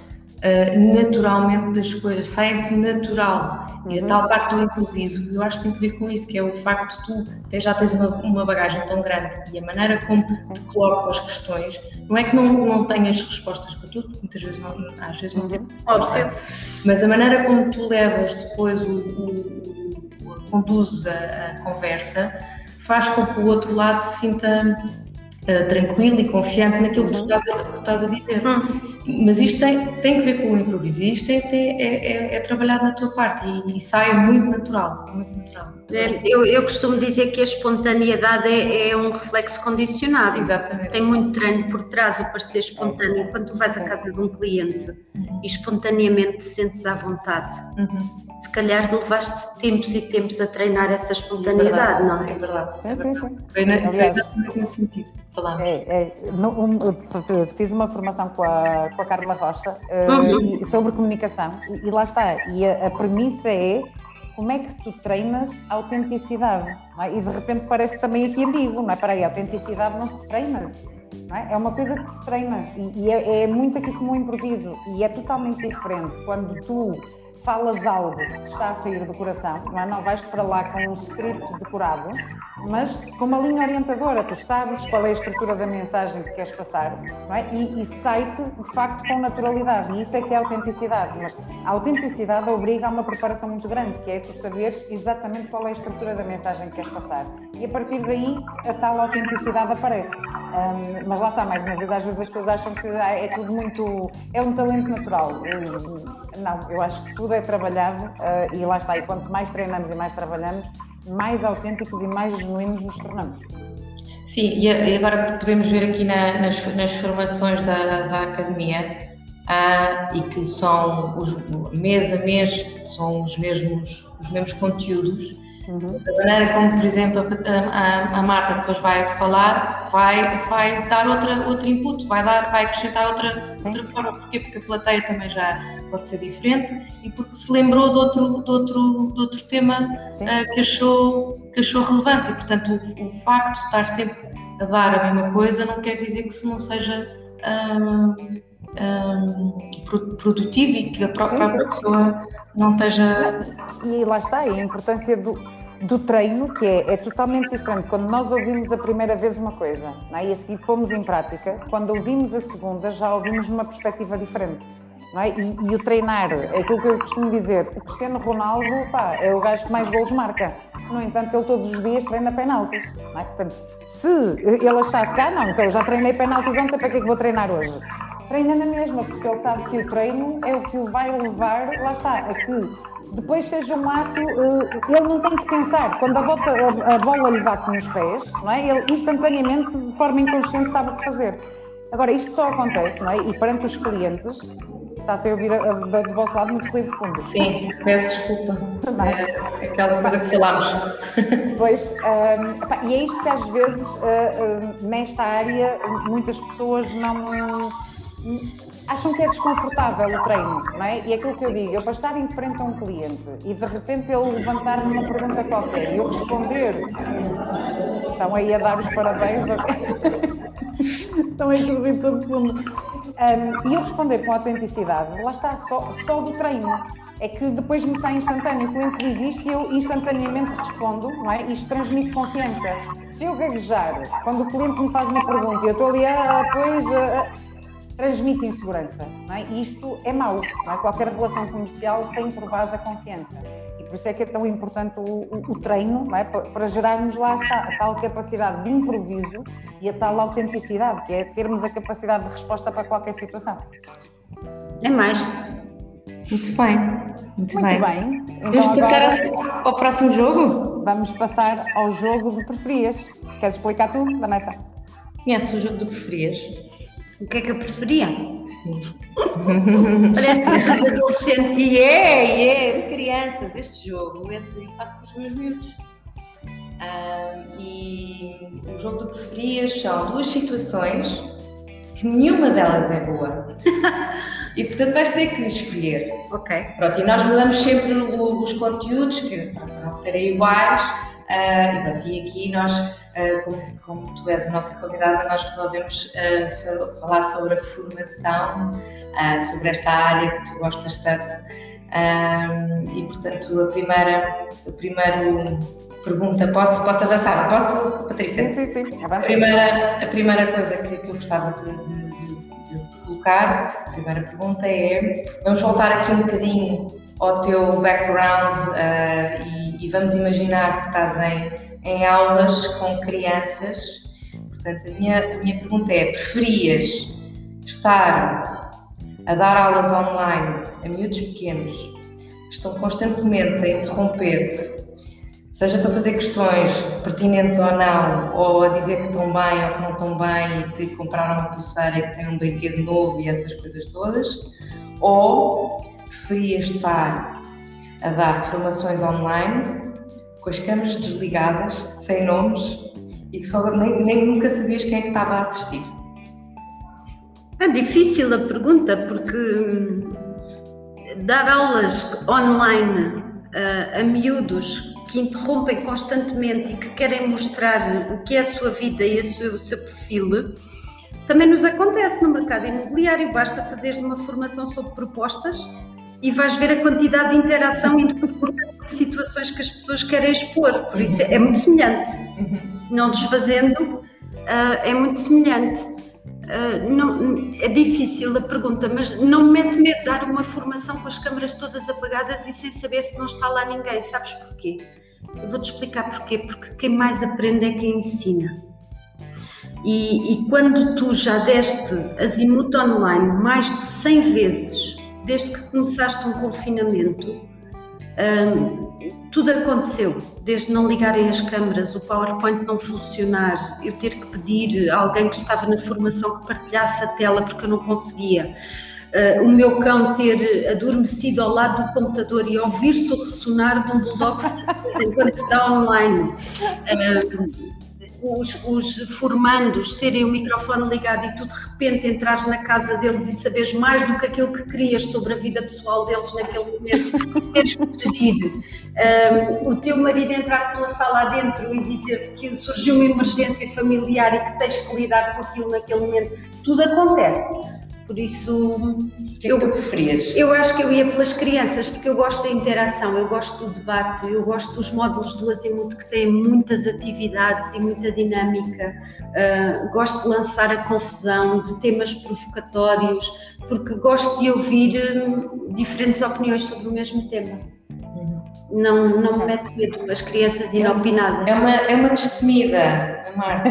uh, naturalmente das coisas, sai-te natural. Uhum. E a uhum. tal parte do improviso, eu acho que tem que ver com isso, que é o facto de tu já tens uma, uma bagagem tão grande e a maneira como te colocam as questões, não é que não, não tenhas respostas para tudo, porque muitas vezes não, às vezes não uhum. tens resposta, mas a maneira como tu levas depois o, o, o conduzes a, a conversa faz com que o outro lado se sinta uh, tranquilo e confiante naquilo que tu estás a, estás a dizer. Uhum. Mas isto tem, tem que ver com o improviso, isto é, é, é, é trabalhado na tua parte e, e, sai muito natural, muito natural. É, eu, eu costumo dizer que a espontaneidade é, é, um reflexo condicionado. Exatamente. Tem muito treino por trás o parecer espontâneo. Quando tu vais à casa de um cliente uhum. e espontaneamente te sentes à vontade, uhum. se calhar levaste tempos e tempos a treinar essa espontaneidade, não é? É verdade. É, sim, sim. Foi, exatamente nesse sentido. É, é, um, fiz uma formação com a, com a Carla Rocha uh, uhum. sobre comunicação e, e, lá está. E a, a, premissa é como é que tu treinas a autenticidade. É? E de repente parece também aqui ambíguo, não é? Para aí, a autenticidade não se treina. Não é? é uma coisa que se treina e, e é, é muito aqui como um improviso e é totalmente diferente quando tu falas algo que está a sair do coração, não, é? não vais para lá com um script decorado, mas com uma linha orientadora, tu sabes qual é a estrutura da mensagem que queres passar, não é? E, e sai-te de facto com naturalidade, e isso é que é autenticidade, mas a autenticidade obriga a uma preparação muito grande, que é tu saberes exatamente qual é a estrutura da mensagem que queres passar, e a partir daí a tal autenticidade aparece. Um, mas lá está, mais uma vez, às vezes as pessoas acham que ah, é tudo muito. é um talento natural. Não, eu acho que tudo é trabalhado uh, e lá está. E quanto mais treinamos e mais trabalhamos, mais autênticos e mais genuínos nos tornamos. Sim, e agora podemos ver aqui na, nas, nas, formações da, da academia uh, e que são os, mês a mês são os mesmos, os mesmos conteúdos Uhum. Da maneira como, por exemplo, a, a, Marta depois vai falar, vai, vai dar outra, outro input, vai, dar, vai acrescentar outra, outra forma. Porquê? Porque a plateia também já pode ser diferente e porque se lembrou de outro, de outro, de outro tema uh, que, achou, que achou relevante. E, portanto, o, o, facto de estar sempre a dar a mesma coisa não quer dizer que se não seja. Um, um, produtivo e que a própria sim, sim. pessoa não esteja. E lá está, a importância do, do treino, que é, é, totalmente diferente. Quando nós ouvimos a primeira vez uma coisa é? e a seguir fomos em prática, quando ouvimos a segunda, já ouvimos numa perspectiva diferente. É? E, e, o treinar, é aquilo que eu costumo dizer: o Cristiano Ronaldo pá, é o gajo que mais gols marca. no entanto, ele todos os dias treina penaltis. É? Portanto, se ele achasse que, ah, não, então eu já treinei penaltis ontem, para que é que vou treinar hoje? Treina na mesma, porque ele sabe que o treino é o que o vai levar, lá está, a que depois seja um ato, eh, ele não tem que pensar. Quando a, volta, a bola lhe bate nos pés, não é? ele instantaneamente, de forma inconsciente, sabe o que fazer. Agora, isto só acontece, não é? E perante os clientes, está-se a ouvir a, a, do vosso lado muito ruído de fundo. Sim, peço desculpa. É aquela coisa que falámos. Pois, um, e é isto que às vezes, uh, uh, nesta área, muitas pessoas não acham que é desconfortável o treino, não é? E é aquilo que eu digo, eu para estar em frente a um cliente e de repente ele levantar-me uma pergunta qualquer e eu responder, estão aí a dar os parabéns, ok? estão aí tudo em todo fundo. Um, e eu responder com autenticidade, lá está, só, só do treino. É que depois me sai instantâneo, o cliente diz isto e eu instantaneamente respondo, não é? Isto transmite confiança. Se eu gaguejar, quando o cliente me faz uma pergunta e eu estou ali, ah, pois. Ah, transmite insegurança. Não é? E isto é mau. É? Qualquer relação comercial tem por base a confiança. E por isso é que é tão importante o, o, o treino é? para, para, gerarmos lá a tal capacidade de improviso e a tal autenticidade, que é termos a capacidade de resposta para qualquer situação. É mais. Muito bem. Muito, Muito bem. bem. Então, vamos passar ao, ao próximo jogo? Vamos passar ao jogo de preferias. Queres explicar tu, Vanessa? Conheces o jogo de preferias? O que é que eu preferia? Sim. Parece coisa de adolescente. E é, e é, de crianças. Este jogo é de, faço para os meus miúdos. Um, e o jogo de preferias são duas situações que nenhuma delas é boa. e portanto vais ter que escolher. Ok. Pronto, e nós mudamos sempre os conteúdos que para não serem iguais. Uh, e pronto, e aqui nós como, como, tu és a nossa convidada, nós resolvemos uh, falar sobre a formação, uh, sobre esta área que tu gostas tanto. e, portanto, a primeira, a primeira pergunta, posso, posso avançar? Posso, Patrícia? Sim, sim, sim. A primeira, a primeira coisa que, que eu gostava de, de, de, de colocar, a primeira pergunta é: vamos voltar aqui um bocadinho ao teu background e, e vamos imaginar que estás em em aulas com crianças. Portanto, a minha, a minha pergunta é: preferias estar a dar aulas online a miúdos pequenos que estão constantemente a interromper-te, seja para fazer questões pertinentes ou não, ou a dizer que estão bem ou que não estão bem e que compraram uma pulseira e que têm um brinquedo novo e essas coisas todas, ou preferias estar a dar formações online com as câmaras desligadas, sem nomes e que só, nem, nem nunca sabias quem é estava a assistir? É difícil a pergunta porque hum, dar aulas online uh, a miúdos que interrompem constantemente e que querem mostrar o que é a sua vida e seu, o seu perfil também nos acontece no mercado imobiliário. Basta fazer uma formação sobre propostas e vais ver a quantidade de interação entre situações que as pessoas querem expor. Por isso é muito semelhante. Não desfazendo, uh, é muito semelhante. Uh, não, é difícil a pergunta, mas não me mete medo dar uma formação com as câmaras todas apagadas e sem saber se não está lá ninguém. Sabes porquê? Eu vou-te explicar porquê. Porque quem mais aprende é quem ensina. E, e quando tu já deste azimuth online mais de 100 vezes desde que começaste um confinamento, um, tudo aconteceu, desde não ligarem as câmaras, o PowerPoint não funcionar, eu ter que pedir a alguém que estava na formação que partilhasse a tela porque eu não conseguia, uh, o meu cão ter adormecido ao lado do computador e ouvir-se o ressonar de um bulldog enquanto está online. Os, os formandos terem o microfone ligado e tu de repente entrares na casa deles e saberes mais do que aquilo que querias sobre a vida pessoal deles naquele momento, teres que. Um, o teu marido entrar pela sala adentro e dizer-te que surgiu uma emergência familiar e que tens que lidar com aquilo naquele momento, tudo acontece. Por isso. O que é que tu preferias? Eu acho que eu ia pelas crianças, porque eu gosto da interação, eu gosto do debate, eu gosto dos módulos do Azimuth que têm muitas atividades e muita dinâmica. Uh, gosto de lançar a confusão, de temas provocatórios, porque gosto de ouvir um, diferentes opiniões sobre o mesmo tema. Não, não me mete medo as crianças inopinadas. É uma, é uma destemida, Marta.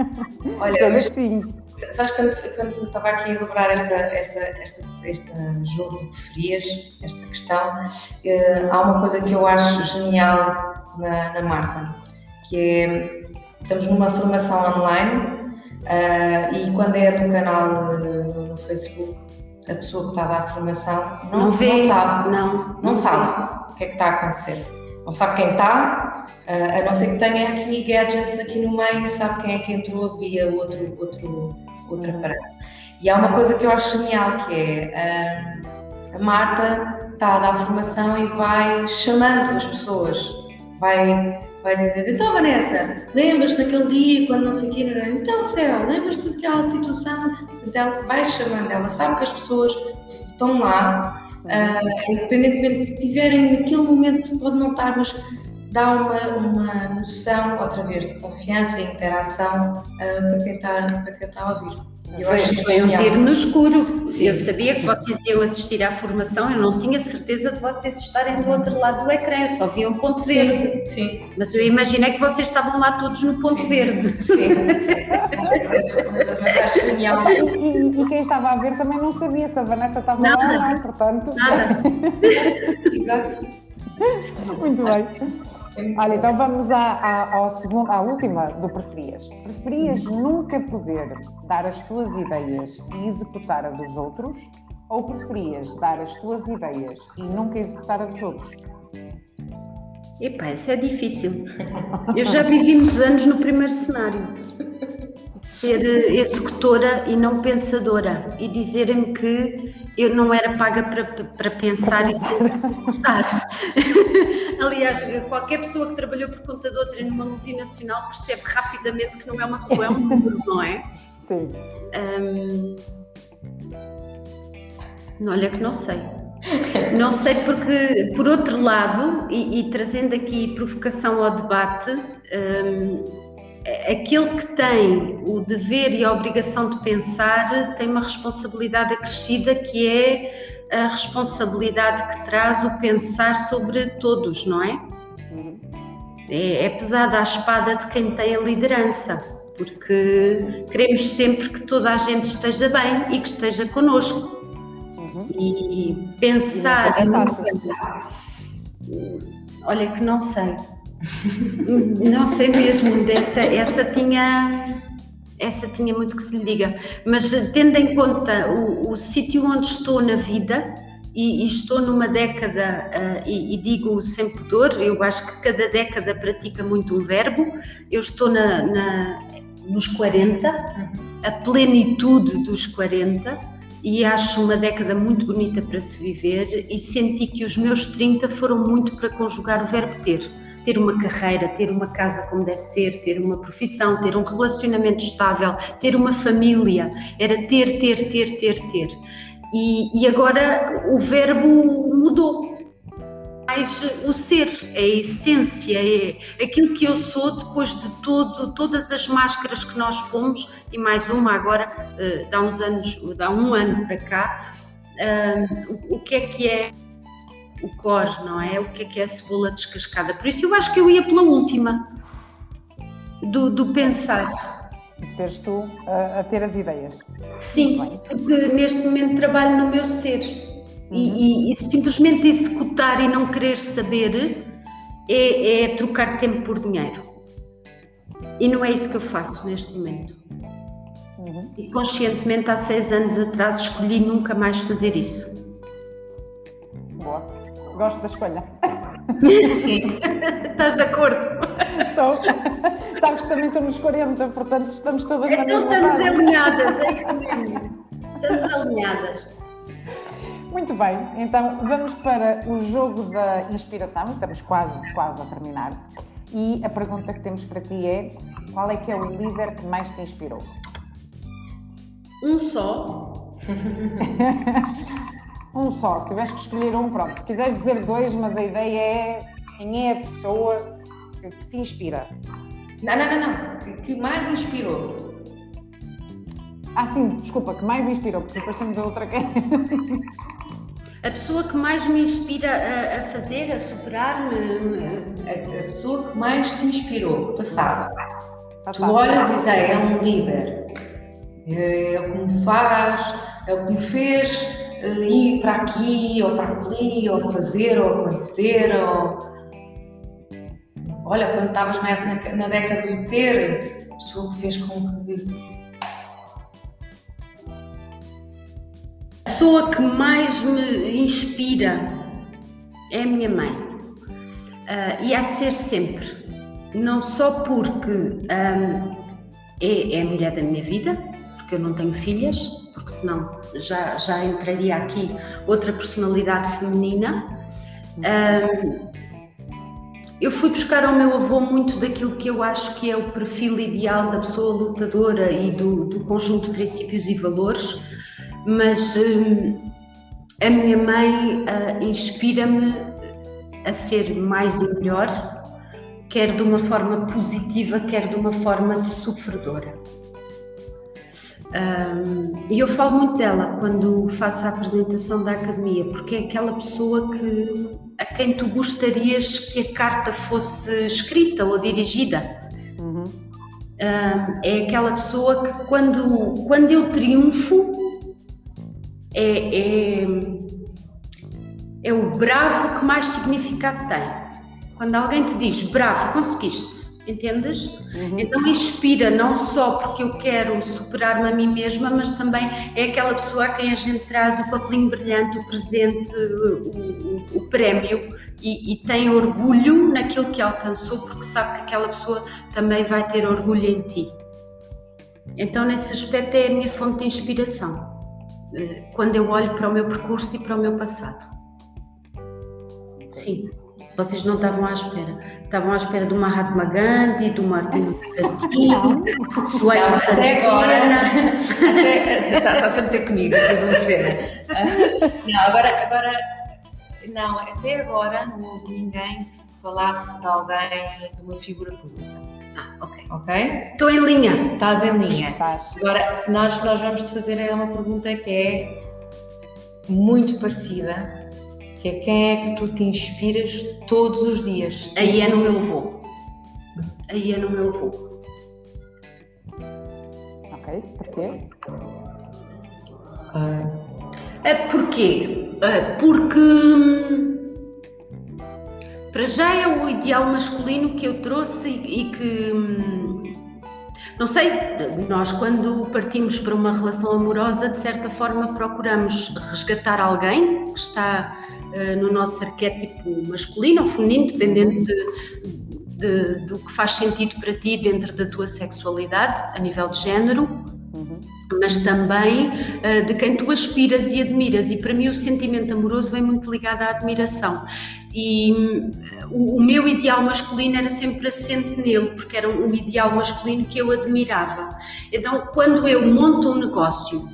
Olha, Olha sim. Sabes, quando, quando estava aqui a elaborar esta, esta, esta, este jogo de preferias, esta questão, eh, há uma coisa que eu acho genial na, na Marta, que é, estamos numa formação online Uh, e quando é do canal no, no, Facebook, a pessoa que está a dar a formação não, não, vê, não sabe, não, não, não sabe o que é que está a acontecer. Não sabe quem está, uh, a não ser que tenha aqui gadgets aqui no meio, sabe quem é que entrou via outro, outro, outro aparelho. E há uma coisa que eu acho genial, que é uh, a Marta está a dar a formação e vai chamando as pessoas, vai vai dizer, então Vanessa, lembras-te daquele dia quando não sei o quê, então Céu, lembras-te daquela situação? Então vai chamando ela, sabe que as pessoas estão lá, uh, independentemente se estiverem naquele momento, pode não estar, mas dá uma, uma noção, outra vez, de confiança e interação uh, para, quem está, para quem está a ouvir. Foi, foi, um tiro no escuro. Sim. Eu sabia que vocês iam assistir à formação, eu não tinha certeza de vocês estarem do outro lado do ecrã, eu só via um ponto verde. Sim. Mas eu imaginei que vocês estavam lá todos no ponto sim. verde. Sim, sim. e, e, quem estava a ver também não sabia se a Vanessa estava Nada. lá, não, portanto. Nada. Exato. Muito bem. Olha, então vamos à, à, ao segundo, à última do preferias. Preferias nunca poder dar as tuas ideias e executar a dos outros ou preferias dar as tuas ideias e nunca executar a dos outros? Epá, isso é difícil. Eu já vivi muitos anos no primeiro cenário. De ser executora e não pensadora. E dizerem-me que eu não era paga para, para pensar e executar. Aliás, qualquer pessoa que trabalhou por conta de outra numa multinacional percebe rapidamente que não é uma pessoa, é um número, não é? Sim. Um, olha que não sei. Não sei porque, por outro lado, e, e trazendo aqui provocação ao debate, um, aquele que tem o dever e a obrigação de pensar tem uma responsabilidade acrescida que é a responsabilidade que traz o pensar sobre todos, não é? É, é pesada a espada de quem tem a liderança, porque queremos sempre que toda a gente esteja bem e que esteja connosco. Uhum. E pensar. E não olha que não sei. Não sei mesmo, essa, essa tinha essa tinha muito que se lhe diga, mas tendo em conta o, o sítio onde estou na vida e, e estou numa década uh, e, e, digo sem pudor, eu acho que cada década pratica muito um verbo, eu estou na, na, nos 40, a plenitude dos 40 e acho uma década muito bonita para se viver e senti que os meus 30 foram muito para conjugar o verbo ter ter uma carreira, ter uma casa como deve ser, ter uma profissão, ter um relacionamento estável, ter uma família. Era ter, ter, ter, ter, ter. E, e agora o verbo mudou. Mais o ser, é a essência, é aquilo que eu sou depois de todo, todas as máscaras que nós pomos, e mais uma agora, uh, dá uns anos, dá um ano para cá, uh, o, o que é que é o core, não é? O que é que é a cebola descascada. Por isso eu acho que eu ia pela última, do, do pensar. Seres tu a, a, ter as ideias. Sim, porque neste momento trabalho no meu ser. Uhum. E, e, e, simplesmente executar e não querer saber é, é trocar tempo por dinheiro. E não é isso que eu faço neste momento. Uhum. E conscientemente, há seis anos atrás, escolhi nunca mais fazer isso. Boa. Gosto da escolha. Sim. Estás de acordo? Estou. Sabes que também estou nos 40, portanto estamos todas então, na mesma estamos alinhadas, é isso mesmo. Estamos alinhadas. Muito bem, então vamos para o jogo da inspiração, estamos quase, quase a terminar. E a pergunta que temos para ti é: qual é que é o líder que mais te inspirou? Um só. Um só, se tiveres que escolher um, pronto. Se quiseres dizer dois, mas a ideia é quem é a pessoa que te inspira. Não, não, não, não. Que mais inspirou? Ah, sim, desculpa, que mais inspirou, porque depois temos a outra que é. A pessoa que mais me inspira a, a fazer, a superar-me. A, a, pessoa que mais te inspirou, passado. Passado. Tu olhas e dizes, é um líder. É o que me faz, é o que me fez ir para aqui, ou para ali, ou fazer, ou acontecer, ou... Olha, quando estavas na, na década do ter, a que fez com que pessoa que mais me inspira é a minha mãe. Uh, e há de ser sempre. Não só porque um, é, é, a mulher da minha vida, porque eu não tenho filhas, porque senão já, já entraria aqui outra personalidade feminina. Um, eu fui buscar ao meu avô muito daquilo que eu acho que é o perfil ideal da pessoa lutadora e do, do conjunto de princípios e valores mas hum, a minha mãe uh, inspira-me a ser mais e melhor, quer de uma forma positiva, quer de uma forma de sofredora. Um, e eu falo muito dela quando faço a apresentação da academia, porque é aquela pessoa que, a quem tu gostarias que a carta fosse escrita ou dirigida. Uhum. Um, é aquela pessoa que, quando, quando eu triunfo, é, é, é o bravo que mais significado tem. Quando alguém te diz bravo, conseguiste, entendes? Uhum. Então inspira não só porque eu quero superar-me a mim mesma, mas também é aquela pessoa a quem a gente traz o papelinho brilhante, o presente, o, o, o prémio e, e, tem orgulho naquilo que alcançou porque sabe que aquela pessoa também vai ter orgulho em ti. Então, nesse aspecto, é a minha fonte de inspiração. Eh, quando eu olho para o meu percurso e para o meu passado. Sim, vocês não estavam à espera. Estavam à espera do Mahatma Gandhi, do Martin Luther King, do Ayrton Até agora, está, está sempre a ter comigo, uma cena. Não, agora, agora, não, até agora não houve ninguém que falasse de alguém, de uma figura pública. Ah, ok. Ok? Estou em linha. Estás em linha. Agora, nós, nós vamos te fazer uma pergunta que é muito parecida, que é quem é que tu te inspiras todos os dias? Aí é no meu voo. Aí é no meu voo. Ok, porquê? Uh... É porquê? Uh, porque hum, para já é o ideal masculino que eu trouxe e, e que. Hum, não sei, nós quando partimos para uma relação amorosa, de certa forma procuramos resgatar alguém que está uh, no nosso arquétipo masculino ou feminino, dependendo de, de, do que faz sentido para ti dentro da tua sexualidade, a nível de género, uhum. mas também uh, de quem tu aspiras e admiras. E para mim o sentimento amoroso vem muito ligado à admiração. E o, o, meu ideal masculino era sempre assente nele, porque era um ideal masculino que eu admirava. Então, quando eu monto um negócio, eh,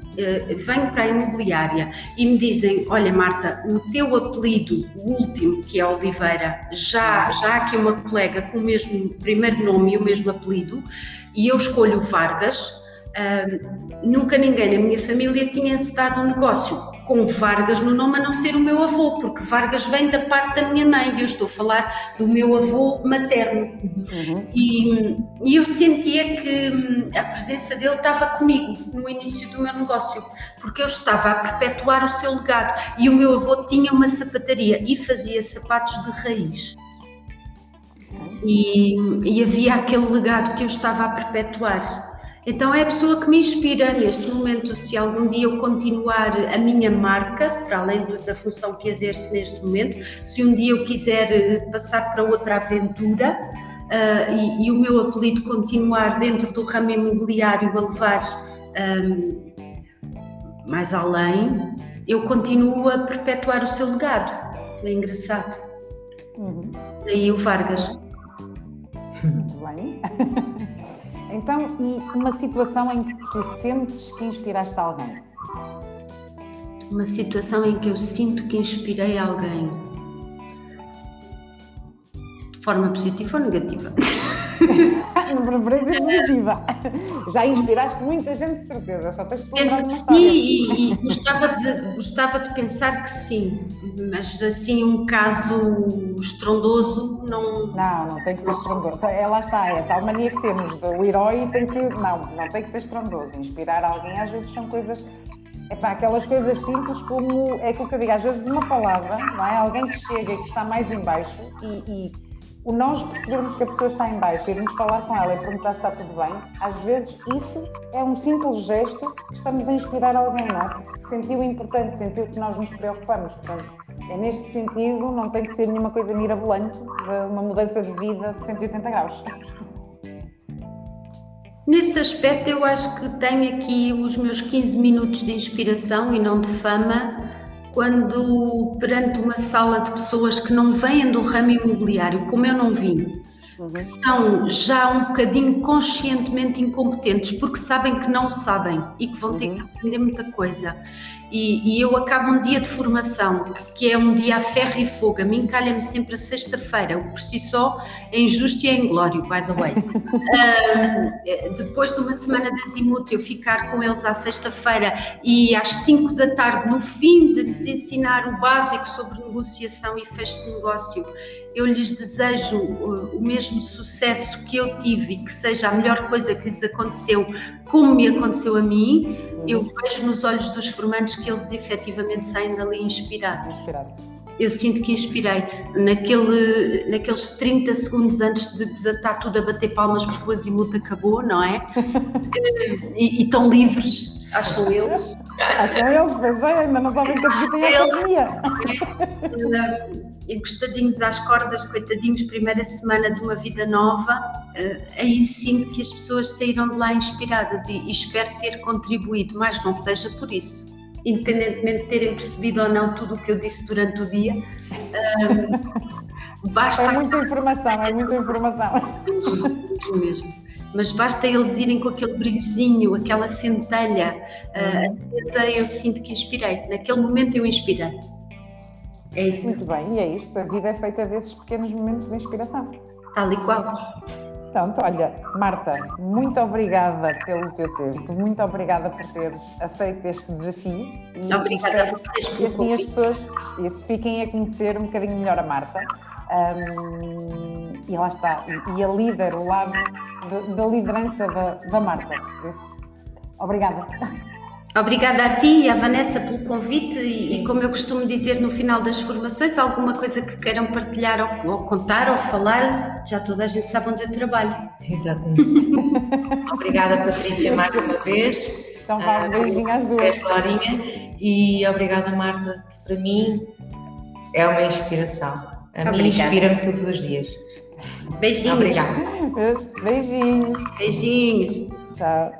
venho para a imobiliária e me dizem: Olha, Marta, o teu apelido, o último, que é Oliveira, já, já há aqui uma colega com o mesmo primeiro nome e o mesmo apelido, e eu escolho Vargas. Uh, nunca ninguém na minha família tinha encetado um negócio com Vargas no nome a não ser o meu avô, porque Vargas vem da parte da minha mãe e eu estou a falar do meu avô materno. Uhum. E, e, eu sentia que hum, a presença dele estava comigo no início do meu negócio, porque eu estava a perpetuar o seu legado. E o meu avô tinha uma sapataria e fazia sapatos de raiz. E, e havia aquele legado que eu estava a perpetuar. Então é a pessoa que me inspira neste momento. Se algum dia eu continuar a minha marca, para além da função que exerce neste momento, se um dia eu quiser eh, passar para outra aventura uh, e, e, o meu apelido continuar dentro do ramo imobiliário a levar um, mais além, eu continuo a perpetuar o seu legado. É engraçado. Uhum. Daí o Vargas. Muito bem. Então, e uma situação em que tu sentes que inspiraste alguém? Uma situação em que eu sinto que inspirei alguém. De forma positiva ou negativa? uma preferência positiva. Já inspiraste muita gente, de certeza, só tens de Penso que sim, e, e gostava, de, gostava de pensar que sim, mas assim um caso estrondoso não. Não, não tem que ser estrondoso. É, lá está, é a tal mania que temos do herói tem que. Não, não tem que ser estrondoso. Inspirar alguém às vezes são coisas Epá, aquelas coisas simples como é aquilo que eu digo, às vezes uma palavra, não é? Alguém que chega e que está mais em baixo e, e o nós percebermos que a pessoa está em baixo irmos falar com ela e perguntar se está tudo bem, às vezes isso é um simples gesto que estamos a inspirar alguém, não é? Porque se sentiu importante, sentiu que nós nos preocupamos. Portanto, é neste sentido, não tem que ser nenhuma coisa mirabolante uma mudança de vida de 180 graus. Nesse aspecto, eu acho que tenho aqui os meus 15 minutos de inspiração e não de fama, quando perante uma sala de pessoas que não vêm do ramo imobiliário, como eu não vim, uhum. que são já um bocadinho conscientemente incompetentes, porque sabem que não sabem e que vão ter que uhum. aprender muita coisa. E, e, eu acabo um dia de formação, que é um dia a ferro e fogo. A mim calha-me sempre a sexta-feira, o por si só é injusto e é inglório, by the way. um, depois de uma semana de azimuth, eu ficar com eles à sexta-feira e às cinco da tarde, no fim de lhes ensinar o básico sobre negociação e fecho de negócio, eu lhes desejo uh, o mesmo sucesso que eu tive e que seja a melhor coisa que lhes aconteceu, como me aconteceu a mim, eu vejo nos olhos dos formandos que eles efetivamente saem dali inspirados. inspirados. Eu sinto que inspirei naquele, naqueles 30 segundos antes de desatar tudo a bater palmas porque o azimuth acabou, não é? e, e estão livres, acham eles. Acham eles, pois é, ainda não sabem que a vida pandemia encostadinhos às cordas, coitadinhos, primeira semana de uma vida nova, uh, aí sinto que as pessoas saíram de lá inspiradas e, e, espero ter contribuído, mas não seja por isso. Independentemente de terem percebido ou não tudo o que eu disse durante o dia, uh, basta. É muita informação, é muita informação. mesmo mas basta eles irem com aquele brilhozinho, aquela centelha uh, acesa, eu sinto que inspirei. Naquele momento eu inspirei. É isso. Muito bem, e é isto. A vida é feita desses pequenos momentos de inspiração. Tal e qual. Portanto, olha, Marta, muito obrigada pelo teu tempo, muito obrigada por teres aceito este desafio. E obrigada a vocês pelo E assim as pessoas e se fiquem a conhecer um bocadinho melhor a Marta. Um, e lá está, e, e, a líder, o lado da liderança da, da Marta. Por isso, obrigada. Obrigada a ti e à Vanessa pelo convite e, e, como eu costumo dizer no final das formações, alguma coisa que queiram partilhar ou, ou contar ou falar, já toda a gente sabe onde eu trabalho. Exatamente. obrigada Patrícia mais uma vez. Então vá, um beijinho às duas. Esta horinha e obrigada Marta, que para mim é uma inspiração. A mim inspira-me todos os dias. Beijinhos. Obrigada. Beijinhos. Beijinhos. Tchau.